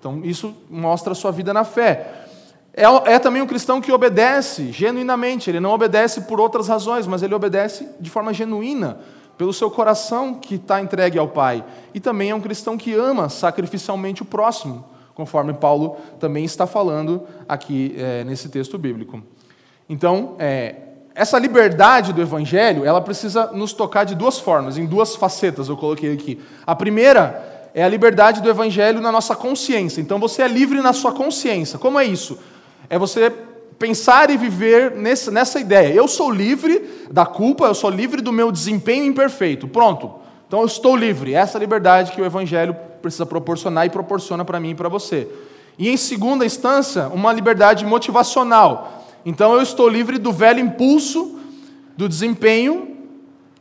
Então, isso mostra a sua vida na fé. É, é, também um cristão que obedece genuinamente, ele não obedece por outras razões, mas ele obedece de forma genuína, pelo seu coração que está entregue ao Pai. E também é um cristão que ama sacrificialmente o próximo, conforme Paulo também está falando aqui é, nesse texto bíblico. Então, é, essa liberdade do Evangelho, ela precisa nos tocar de duas formas, em duas facetas eu coloquei aqui. A primeira é a liberdade do evangelho na nossa consciência. Então você é livre na sua consciência. Como é isso? É você pensar e viver nessa, nessa ideia. Eu sou livre da culpa, eu sou livre do meu desempenho imperfeito. Pronto. Então eu estou livre. Essa é a liberdade que o evangelho precisa proporcionar e proporciona para mim e para você. E em segunda instância, uma liberdade motivacional. Então eu estou livre do velho impulso do desempenho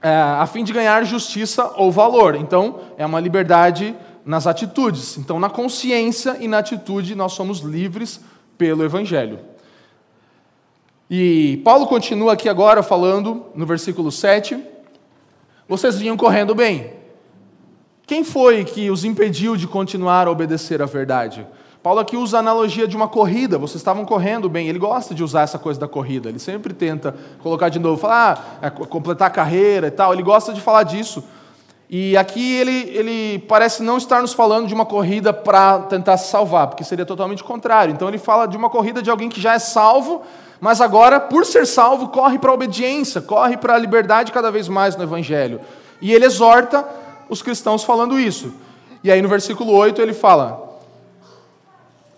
é, a fim de ganhar justiça ou valor. Então, é uma liberdade nas atitudes. Então, na consciência e na atitude, nós somos livres pelo Evangelho. E Paulo continua aqui agora falando, no versículo 7, vocês vinham correndo bem. Quem foi que os impediu de continuar a obedecer à verdade? Paulo aqui usa a analogia de uma corrida, vocês estavam correndo bem, ele gosta de usar essa coisa da corrida, ele sempre tenta colocar de novo, falar, ah, é, completar a carreira e tal, ele gosta de falar disso. E aqui ele, ele parece não estar nos falando de uma corrida para tentar se salvar, porque seria totalmente contrário. Então ele fala de uma corrida de alguém que já é salvo, mas agora, por ser salvo, corre para a obediência, corre para a liberdade cada vez mais no Evangelho. E ele exorta os cristãos falando isso. E aí no versículo 8 ele fala: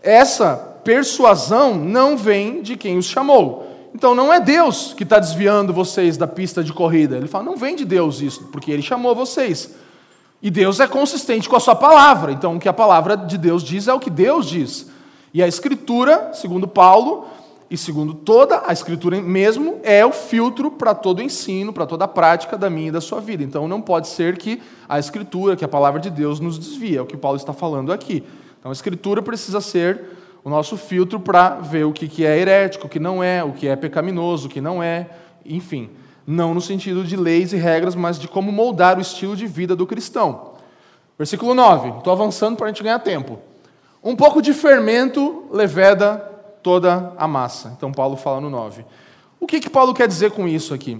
essa persuasão não vem de quem os chamou. Então não é Deus que está desviando vocês da pista de corrida. Ele fala, não vem de Deus isso, porque Ele chamou vocês. E Deus é consistente com a sua palavra. Então o que a palavra de Deus diz é o que Deus diz. E a Escritura, segundo Paulo, e segundo toda a Escritura mesmo, é o filtro para todo o ensino, para toda a prática da minha e da sua vida. Então não pode ser que a Escritura, que a palavra de Deus nos desvie. É o que Paulo está falando aqui. Então a Escritura precisa ser o nosso filtro para ver o que é herético, o que não é, o que é pecaminoso, o que não é, enfim. Não no sentido de leis e regras, mas de como moldar o estilo de vida do cristão. Versículo 9, estou avançando para a gente ganhar tempo. Um pouco de fermento leveda toda a massa. Então, Paulo fala no 9. O que, que Paulo quer dizer com isso aqui?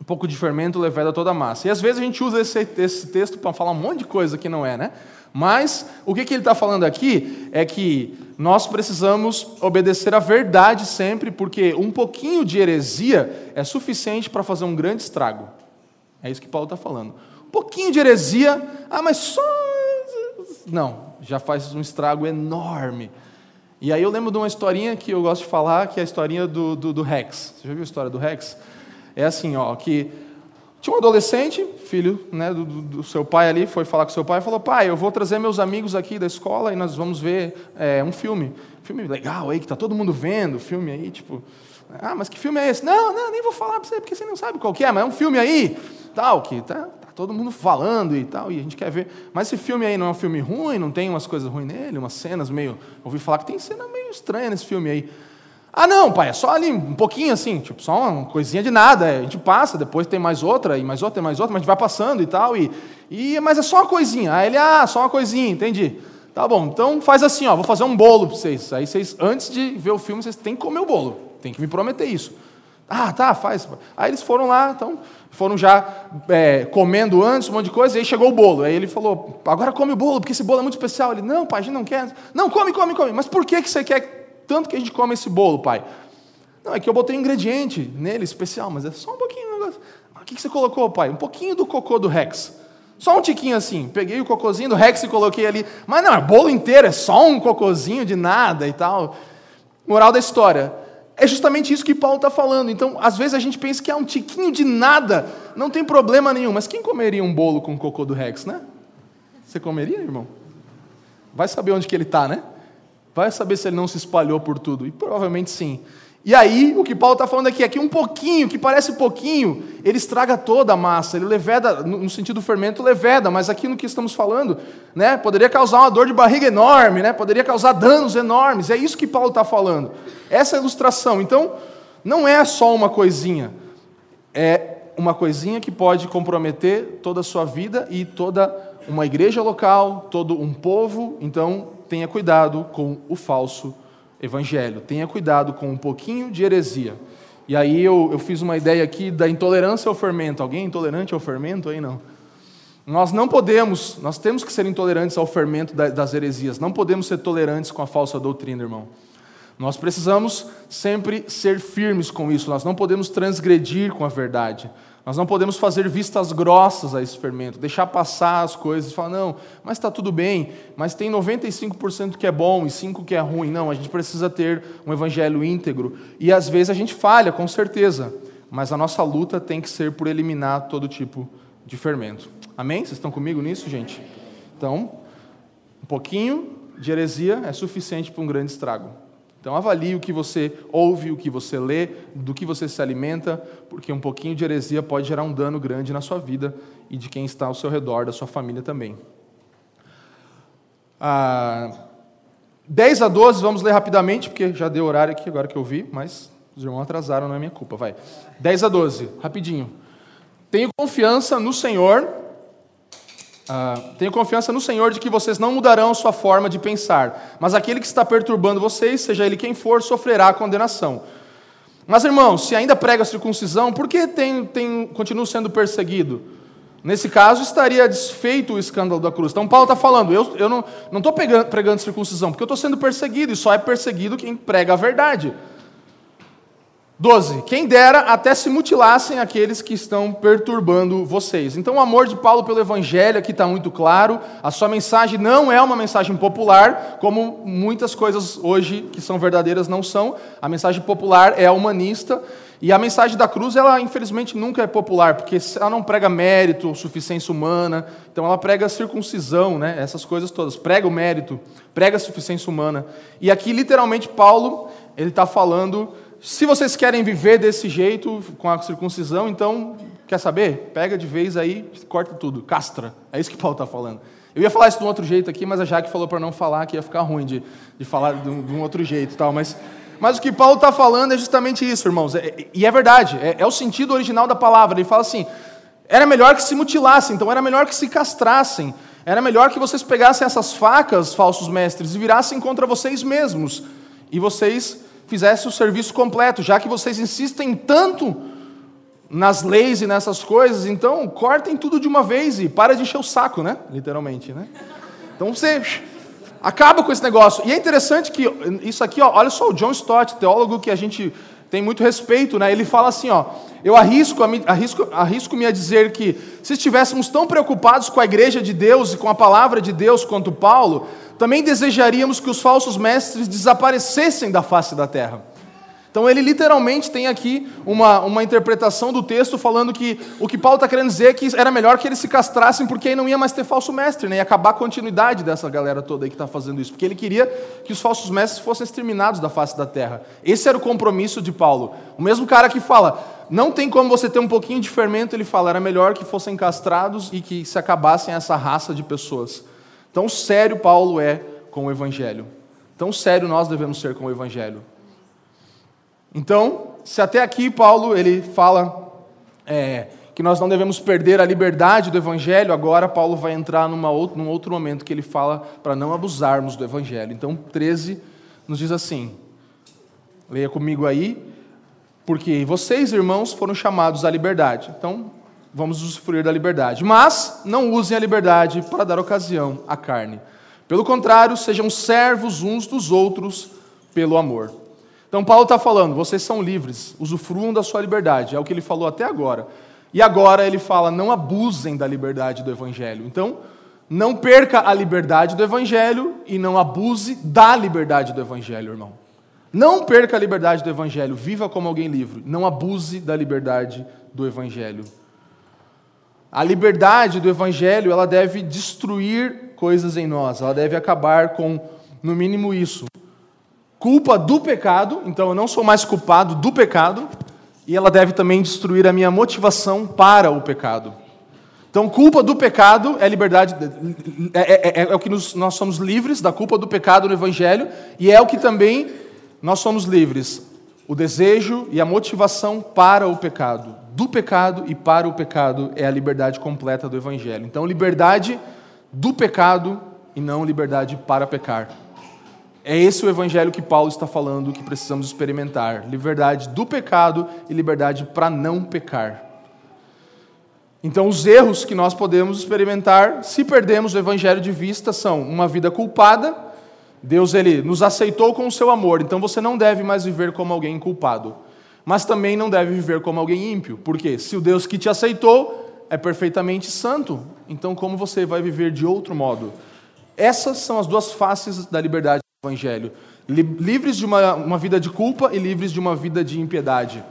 Um pouco de fermento leveda toda a massa. E às vezes a gente usa esse, esse texto para falar um monte de coisa que não é, né? Mas o que, que ele está falando aqui é que nós precisamos obedecer à verdade sempre, porque um pouquinho de heresia é suficiente para fazer um grande estrago. É isso que Paulo está falando. Um pouquinho de heresia, ah, mas só. Não, já faz um estrago enorme. E aí eu lembro de uma historinha que eu gosto de falar, que é a historinha do, do, do Rex. Você já viu a história do Rex? É assim, ó, que tinha um adolescente, filho né, do, do, seu pai ali, foi falar com seu pai e falou: Pai, eu vou trazer meus amigos aqui da escola e nós vamos ver é, um filme. Filme legal aí, que está todo mundo vendo, filme aí, tipo. Ah, mas que filme é esse? Não, não, nem vou falar para você, porque você não sabe qual que é, mas é um filme aí, tal, que tá, tá todo mundo falando e tal, e a gente quer ver. Mas esse filme aí não é um filme ruim, não tem umas coisas ruins nele, umas cenas meio. Ouvi falar que tem cena meio estranha nesse filme aí. Ah, não, pai, é só ali um pouquinho assim, tipo, só uma coisinha de nada. A gente passa, depois tem mais outra, e mais outra, e mais outra, mas a gente vai passando e tal. E, e, mas é só uma coisinha. Aí ele, ah, só uma coisinha, entendi. Tá bom, então faz assim, ó, vou fazer um bolo para vocês. Aí vocês, antes de ver o filme, vocês têm que comer o bolo. Tem que me prometer isso. Ah, tá, faz. Aí eles foram lá, então, foram já é, comendo antes, um monte de coisa, e aí chegou o bolo. Aí ele falou, agora come o bolo, porque esse bolo é muito especial. Ele, não, pai, a gente não quer. Não, come, come, come. Mas por que, que você quer tanto que a gente come esse bolo, pai? Não, é que eu botei um ingrediente nele especial, mas é só um pouquinho. Negócio. O que você colocou, pai? Um pouquinho do cocô do Rex. Só um tiquinho assim. Peguei o cocôzinho do Rex e coloquei ali. Mas não, é bolo inteiro, é só um cocôzinho de nada e tal. Moral da história. É justamente isso que Paulo está falando. Então, às vezes a gente pensa que é um tiquinho de nada, não tem problema nenhum. Mas quem comeria um bolo com cocô do Rex, né? Você comeria, irmão? Vai saber onde que ele está, né? Vai saber se ele não se espalhou por tudo. E provavelmente sim. E aí, o que Paulo está falando aqui é que um pouquinho, que parece pouquinho, ele estraga toda a massa, ele leveda, no sentido do fermento, leveda, mas aqui no que estamos falando, né, poderia causar uma dor de barriga enorme, né, poderia causar danos enormes, é isso que Paulo está falando. Essa é a ilustração. Então, não é só uma coisinha, é uma coisinha que pode comprometer toda a sua vida e toda uma igreja local, todo um povo, então tenha cuidado com o falso evangelho. Tenha cuidado com um pouquinho de heresia. E aí eu, eu fiz uma ideia aqui da intolerância ao fermento. Alguém é intolerante ao fermento aí não? Nós não podemos, nós temos que ser intolerantes ao fermento das heresias. Não podemos ser tolerantes com a falsa doutrina, irmão. Nós precisamos sempre ser firmes com isso. Nós não podemos transgredir com a verdade. Nós não podemos fazer vistas grossas a esse fermento, deixar passar as coisas falar, não, mas está tudo bem, mas tem 95% que é bom e 5% que é ruim. Não, a gente precisa ter um evangelho íntegro. E às vezes a gente falha, com certeza, mas a nossa luta tem que ser por eliminar todo tipo de fermento. Amém? Vocês estão comigo nisso, gente? Então, um pouquinho de heresia é suficiente para um grande estrago. Então avalie o que você ouve, o que você lê, do que você se alimenta, porque um pouquinho de heresia pode gerar um dano grande na sua vida e de quem está ao seu redor, da sua família também. Ah, 10 a 12, vamos ler rapidamente, porque já deu horário aqui agora que eu vi, mas os irmãos atrasaram, não é minha culpa. Vai. 10 a 12, rapidinho. Tenho confiança no Senhor ah, tenho confiança no Senhor de que vocês não mudarão sua forma de pensar, mas aquele que está perturbando vocês, seja ele quem for, sofrerá a condenação. Mas, irmãos, se ainda prega a circuncisão, por que tem, tem, continuo sendo perseguido? Nesse caso, estaria desfeito o escândalo da cruz. Então, Paulo está falando: eu, eu não estou pregando circuncisão, porque eu estou sendo perseguido, e só é perseguido quem prega a verdade. 12. Quem dera até se mutilassem aqueles que estão perturbando vocês. Então, o amor de Paulo pelo Evangelho aqui está muito claro. A sua mensagem não é uma mensagem popular, como muitas coisas hoje que são verdadeiras não são. A mensagem popular é humanista. E a mensagem da cruz, ela infelizmente nunca é popular, porque ela não prega mérito, suficiência humana, então ela prega circuncisão, né? essas coisas todas. Prega o mérito, prega a suficiência humana. E aqui, literalmente, Paulo, ele está falando se vocês querem viver desse jeito, com a circuncisão, então, quer saber? Pega de vez aí, corta tudo, castra. É isso que Paulo está falando. Eu ia falar isso de um outro jeito aqui, mas a Jaque falou para não falar, que ia ficar ruim de, de falar de um, de um outro jeito tal. Mas, mas o que Paulo está falando é justamente isso, irmãos. É, e é verdade, é, é o sentido original da palavra. Ele fala assim: era melhor que se mutilassem, então era melhor que se castrassem. Era melhor que vocês pegassem essas facas, falsos mestres, e virassem contra vocês mesmos. E vocês fizessem o serviço completo, já que vocês insistem tanto nas leis e nessas coisas, então cortem tudo de uma vez e para de encher o saco, né? Literalmente, né? Então você acaba com esse negócio. E é interessante que isso aqui, ó, olha só o John Stott, teólogo que a gente tem muito respeito, né? Ele fala assim, ó, eu arrisco, arrisco, arrisco-me a dizer que se estivéssemos tão preocupados com a igreja de Deus e com a palavra de Deus quanto Paulo, também desejaríamos que os falsos mestres desaparecessem da face da terra. Então ele literalmente tem aqui uma, uma interpretação do texto falando que o que Paulo está querendo dizer é que era melhor que eles se castrassem porque aí não ia mais ter falso mestre, né? ia acabar a continuidade dessa galera toda aí que está fazendo isso, porque ele queria que os falsos mestres fossem exterminados da face da terra. Esse era o compromisso de Paulo. O mesmo cara que fala, não tem como você ter um pouquinho de fermento, ele fala, era melhor que fossem castrados e que se acabassem essa raça de pessoas. Tão sério Paulo é com o evangelho. Tão sério nós devemos ser com o evangelho. Então, se até aqui Paulo ele fala é, que nós não devemos perder a liberdade do Evangelho, agora Paulo vai entrar numa outro, num outro momento que ele fala para não abusarmos do Evangelho. Então, 13 nos diz assim: leia comigo aí, porque vocês, irmãos, foram chamados à liberdade. Então, vamos usufruir da liberdade. Mas não usem a liberdade para dar ocasião à carne. Pelo contrário, sejam servos uns dos outros pelo amor. Então, Paulo está falando: vocês são livres, usufruam da sua liberdade, é o que ele falou até agora. E agora ele fala: não abusem da liberdade do Evangelho. Então, não perca a liberdade do Evangelho e não abuse da liberdade do Evangelho, irmão. Não perca a liberdade do Evangelho, viva como alguém livre. Não abuse da liberdade do Evangelho. A liberdade do Evangelho, ela deve destruir coisas em nós, ela deve acabar com, no mínimo, isso: culpa do pecado, então eu não sou mais culpado do pecado, e ela deve também destruir a minha motivação para o pecado. Então, culpa do pecado é liberdade, é, é, é, é o que nos, nós somos livres da culpa do pecado no Evangelho, e é o que também nós somos livres, o desejo e a motivação para o pecado. Do pecado e para o pecado é a liberdade completa do Evangelho. Então, liberdade do pecado e não liberdade para pecar. É esse o evangelho que Paulo está falando que precisamos experimentar: liberdade do pecado e liberdade para não pecar. Então, os erros que nós podemos experimentar se perdemos o evangelho de vista são uma vida culpada. Deus ele nos aceitou com o seu amor, então você não deve mais viver como alguém culpado. Mas também não deve viver como alguém ímpio, porque se o Deus que te aceitou é perfeitamente santo, então como você vai viver de outro modo? Essas são as duas faces da liberdade Evangelho. Livres de uma, uma vida de culpa e livres de uma vida de impiedade.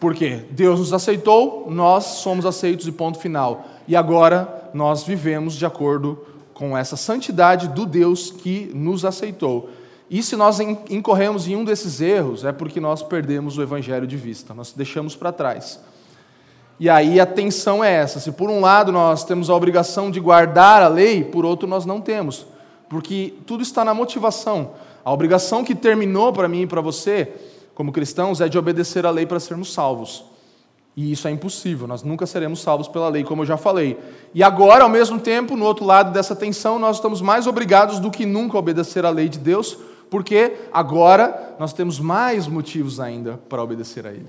Por quê? Deus nos aceitou, nós somos aceitos e ponto final. E agora nós vivemos de acordo com essa santidade do Deus que nos aceitou. E se nós incorremos em um desses erros, é porque nós perdemos o Evangelho de vista, nós deixamos para trás. E aí a tensão é essa: se por um lado nós temos a obrigação de guardar a lei, por outro nós não temos porque tudo está na motivação. A obrigação que terminou para mim e para você, como cristãos, é de obedecer à lei para sermos salvos. E isso é impossível, nós nunca seremos salvos pela lei, como eu já falei. E agora, ao mesmo tempo, no outro lado dessa tensão, nós estamos mais obrigados do que nunca a obedecer à lei de Deus, porque agora nós temos mais motivos ainda para obedecer a Ele.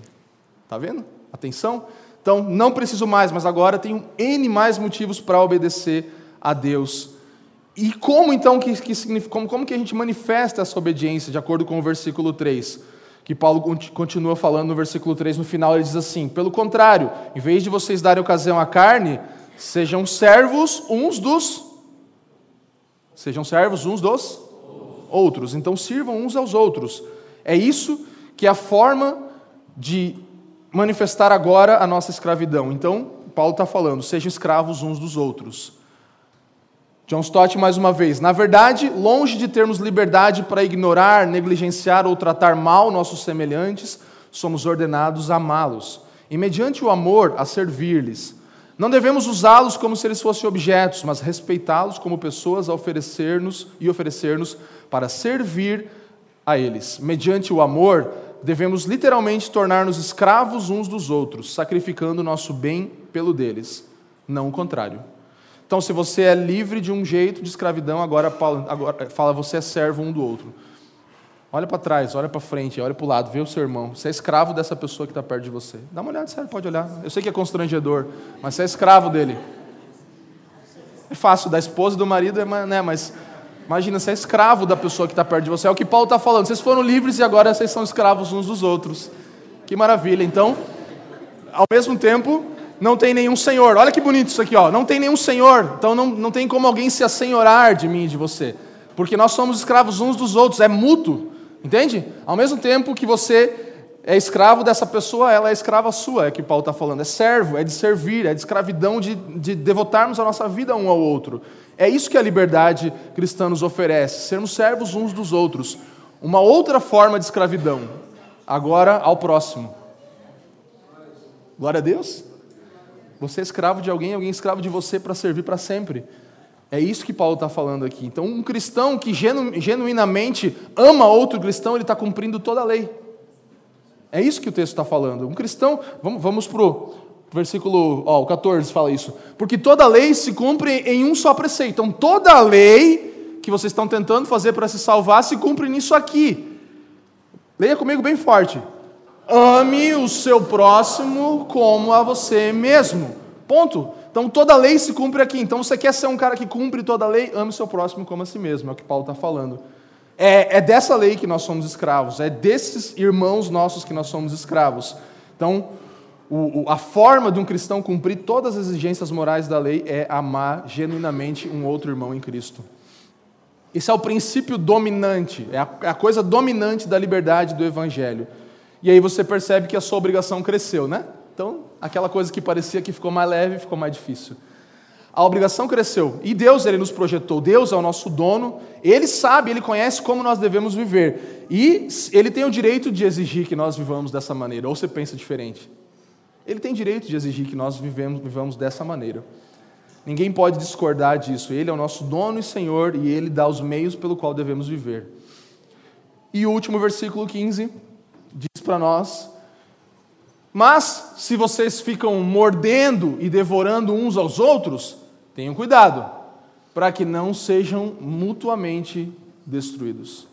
Está vendo? Atenção? Então, não preciso mais, mas agora tenho N mais motivos para obedecer a Deus e como então que, que como, como que a gente manifesta essa obediência, de acordo com o versículo 3? Que Paulo continua falando no versículo 3, no final ele diz assim: pelo contrário, em vez de vocês darem ocasião à carne, sejam servos uns dos. Sejam servos uns dos outros. Então sirvam uns aos outros. É isso que é a forma de manifestar agora a nossa escravidão. Então, Paulo está falando: sejam escravos uns dos outros. John Stott, mais uma vez. Na verdade, longe de termos liberdade para ignorar, negligenciar ou tratar mal nossos semelhantes, somos ordenados a amá-los, e mediante o amor a servir-lhes. Não devemos usá-los como se eles fossem objetos, mas respeitá-los como pessoas a oferecer-nos e oferecer-nos para servir a eles. Mediante o amor, devemos literalmente tornar-nos escravos uns dos outros, sacrificando nosso bem pelo deles, não o contrário. Então, se você é livre de um jeito de escravidão, agora, agora fala você é servo um do outro. Olha para trás, olha para frente, olha para o lado, vê o seu irmão. Você é escravo dessa pessoa que está perto de você. Dá uma olhada, sério, pode olhar. Eu sei que é constrangedor, mas você é escravo dele. É fácil, da esposa e do marido, é, né, mas imagina, você é escravo da pessoa que está perto de você. É o que Paulo está falando. Vocês foram livres e agora vocês são escravos uns dos outros. Que maravilha. Então, ao mesmo tempo, não tem nenhum senhor. Olha que bonito isso aqui, ó. Não tem nenhum senhor. Então não, não tem como alguém se assenhorar de mim e de você. Porque nós somos escravos uns dos outros, é mútuo. Entende? Ao mesmo tempo que você é escravo dessa pessoa, ela é escrava sua, é que Paulo está falando. É servo, é de servir, é de escravidão, de, de devotarmos a nossa vida um ao outro. É isso que a liberdade cristã nos oferece, sermos servos uns dos outros. Uma outra forma de escravidão, agora ao próximo. Glória a Deus. Você é escravo de alguém, alguém é escravo de você para servir para sempre. É isso que Paulo está falando aqui. Então, um cristão que genu, genuinamente ama outro cristão, ele está cumprindo toda a lei. É isso que o texto está falando. Um cristão, vamos, vamos para o versículo ó, o 14 fala isso. Porque toda lei se cumpre em um só preceito. Então, toda a lei que vocês estão tentando fazer para se salvar se cumpre nisso aqui. Leia comigo bem forte. Ame o seu próximo como a você mesmo. Ponto. Então toda lei se cumpre aqui. Então você quer ser um cara que cumpre toda a lei, ame o seu próximo como a si mesmo, é o que Paulo está falando. É, é dessa lei que nós somos escravos, é desses irmãos nossos que nós somos escravos. Então, o, o, a forma de um cristão cumprir todas as exigências morais da lei é amar genuinamente um outro irmão em Cristo. Esse é o princípio dominante, é a, é a coisa dominante da liberdade do Evangelho. E aí você percebe que a sua obrigação cresceu, né? Então, aquela coisa que parecia que ficou mais leve ficou mais difícil. A obrigação cresceu. E Deus, ele nos projetou. Deus é o nosso dono. Ele sabe, ele conhece como nós devemos viver. E ele tem o direito de exigir que nós vivamos dessa maneira. Ou você pensa diferente? Ele tem direito de exigir que nós vivemos, vivamos dessa maneira. Ninguém pode discordar disso. Ele é o nosso dono e Senhor e ele dá os meios pelo qual devemos viver. E o último versículo 15 diz para nós mas se vocês ficam mordendo e devorando uns aos outros, tenham cuidado, para que não sejam mutuamente destruídos.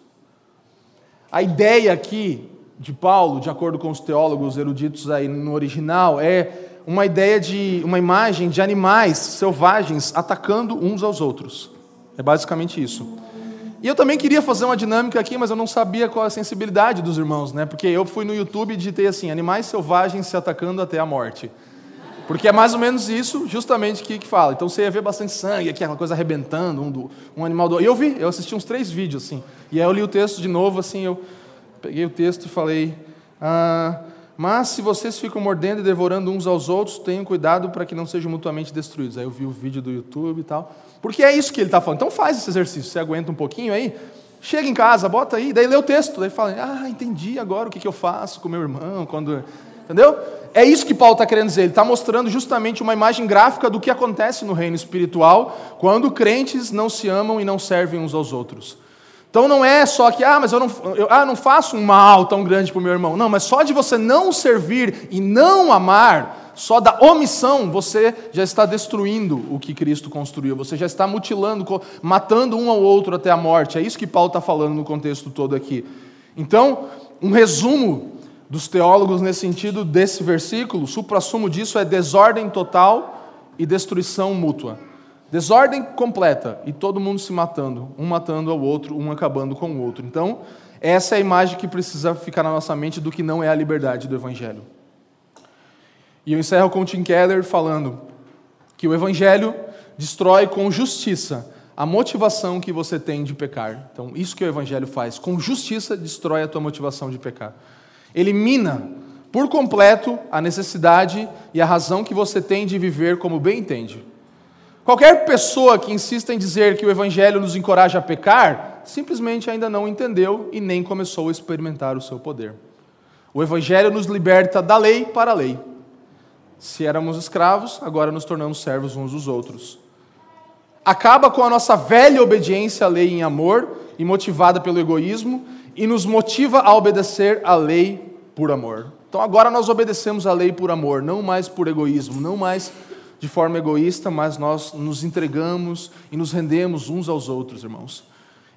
A ideia aqui de Paulo, de acordo com os teólogos eruditos aí no original, é uma ideia de uma imagem de animais selvagens atacando uns aos outros. É basicamente isso. E eu também queria fazer uma dinâmica aqui, mas eu não sabia qual a sensibilidade dos irmãos, né? Porque eu fui no YouTube e digitei assim: animais selvagens se atacando até a morte. Porque é mais ou menos isso, justamente, que, que fala. Então você ia ver bastante sangue, aquela coisa arrebentando, um, do, um animal do. E eu vi, eu assisti uns três vídeos, assim. E aí eu li o texto de novo, assim, eu peguei o texto e falei. Ah, mas se vocês ficam mordendo e devorando uns aos outros, tenham cuidado para que não sejam mutuamente destruídos. Aí eu vi o vídeo do YouTube e tal. Porque é isso que ele está falando. Então faz esse exercício, você aguenta um pouquinho aí, chega em casa, bota aí, daí lê o texto, daí fala, ah, entendi agora o que, que eu faço com meu irmão, quando. Entendeu? É isso que Paulo está querendo dizer. Ele está mostrando justamente uma imagem gráfica do que acontece no reino espiritual quando crentes não se amam e não servem uns aos outros. Então não é só que, ah, mas eu não, eu, ah, não faço um mal tão grande para o meu irmão. Não, mas só de você não servir e não amar, só da omissão, você já está destruindo o que Cristo construiu, você já está mutilando, matando um ao outro até a morte. É isso que Paulo está falando no contexto todo aqui. Então, um resumo dos teólogos nesse sentido desse versículo, o supra-sumo disso é desordem total e destruição mútua. Desordem completa e todo mundo se matando, um matando ao outro, um acabando com o outro. Então, essa é a imagem que precisa ficar na nossa mente do que não é a liberdade do Evangelho. E eu encerro com Tim Keller falando que o Evangelho destrói com justiça a motivação que você tem de pecar. Então, isso que o Evangelho faz. Com justiça, destrói a tua motivação de pecar. Elimina por completo a necessidade e a razão que você tem de viver como bem entende. Qualquer pessoa que insista em dizer que o Evangelho nos encoraja a pecar, simplesmente ainda não entendeu e nem começou a experimentar o seu poder. O Evangelho nos liberta da lei para a lei. Se éramos escravos, agora nos tornamos servos uns dos outros. Acaba com a nossa velha obediência à lei em amor e motivada pelo egoísmo e nos motiva a obedecer à lei por amor. Então agora nós obedecemos à lei por amor, não mais por egoísmo, não mais de forma egoísta, mas nós nos entregamos e nos rendemos uns aos outros, irmãos.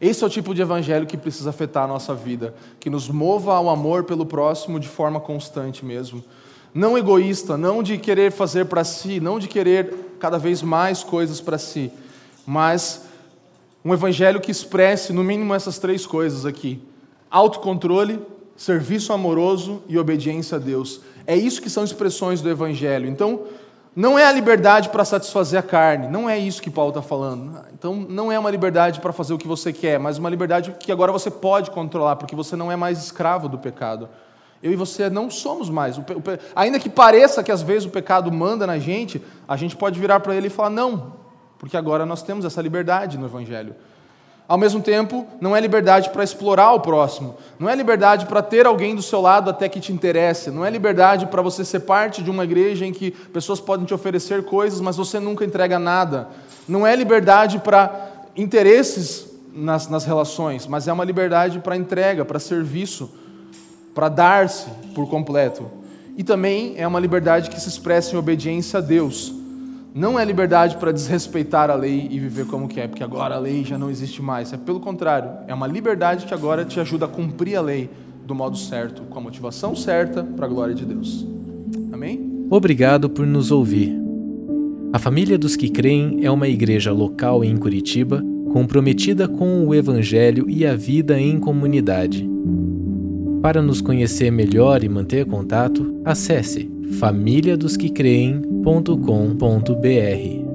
Esse é o tipo de evangelho que precisa afetar a nossa vida, que nos mova ao amor pelo próximo de forma constante mesmo. Não egoísta, não de querer fazer para si, não de querer cada vez mais coisas para si, mas um evangelho que expresse no mínimo essas três coisas aqui: autocontrole, serviço amoroso e obediência a Deus. É isso que são expressões do evangelho. Então, não é a liberdade para satisfazer a carne, não é isso que Paulo está falando. Então, não é uma liberdade para fazer o que você quer, mas uma liberdade que agora você pode controlar, porque você não é mais escravo do pecado. Eu e você não somos mais. Ainda que pareça que às vezes o pecado manda na gente, a gente pode virar para ele e falar: não, porque agora nós temos essa liberdade no Evangelho. Ao mesmo tempo, não é liberdade para explorar o próximo, não é liberdade para ter alguém do seu lado até que te interesse, não é liberdade para você ser parte de uma igreja em que pessoas podem te oferecer coisas, mas você nunca entrega nada. Não é liberdade para interesses nas, nas relações, mas é uma liberdade para entrega, para serviço, para dar-se por completo. E também é uma liberdade que se expressa em obediência a Deus não é liberdade para desrespeitar a lei e viver como quer, porque agora a lei já não existe mais. É pelo contrário, é uma liberdade que agora te ajuda a cumprir a lei do modo certo, com a motivação certa para a glória de Deus. Amém? Obrigado por nos ouvir. A Família dos que Creem é uma igreja local em Curitiba comprometida com o Evangelho e a vida em comunidade. Para nos conhecer melhor e manter contato, acesse famíliadosquecreem.com.br.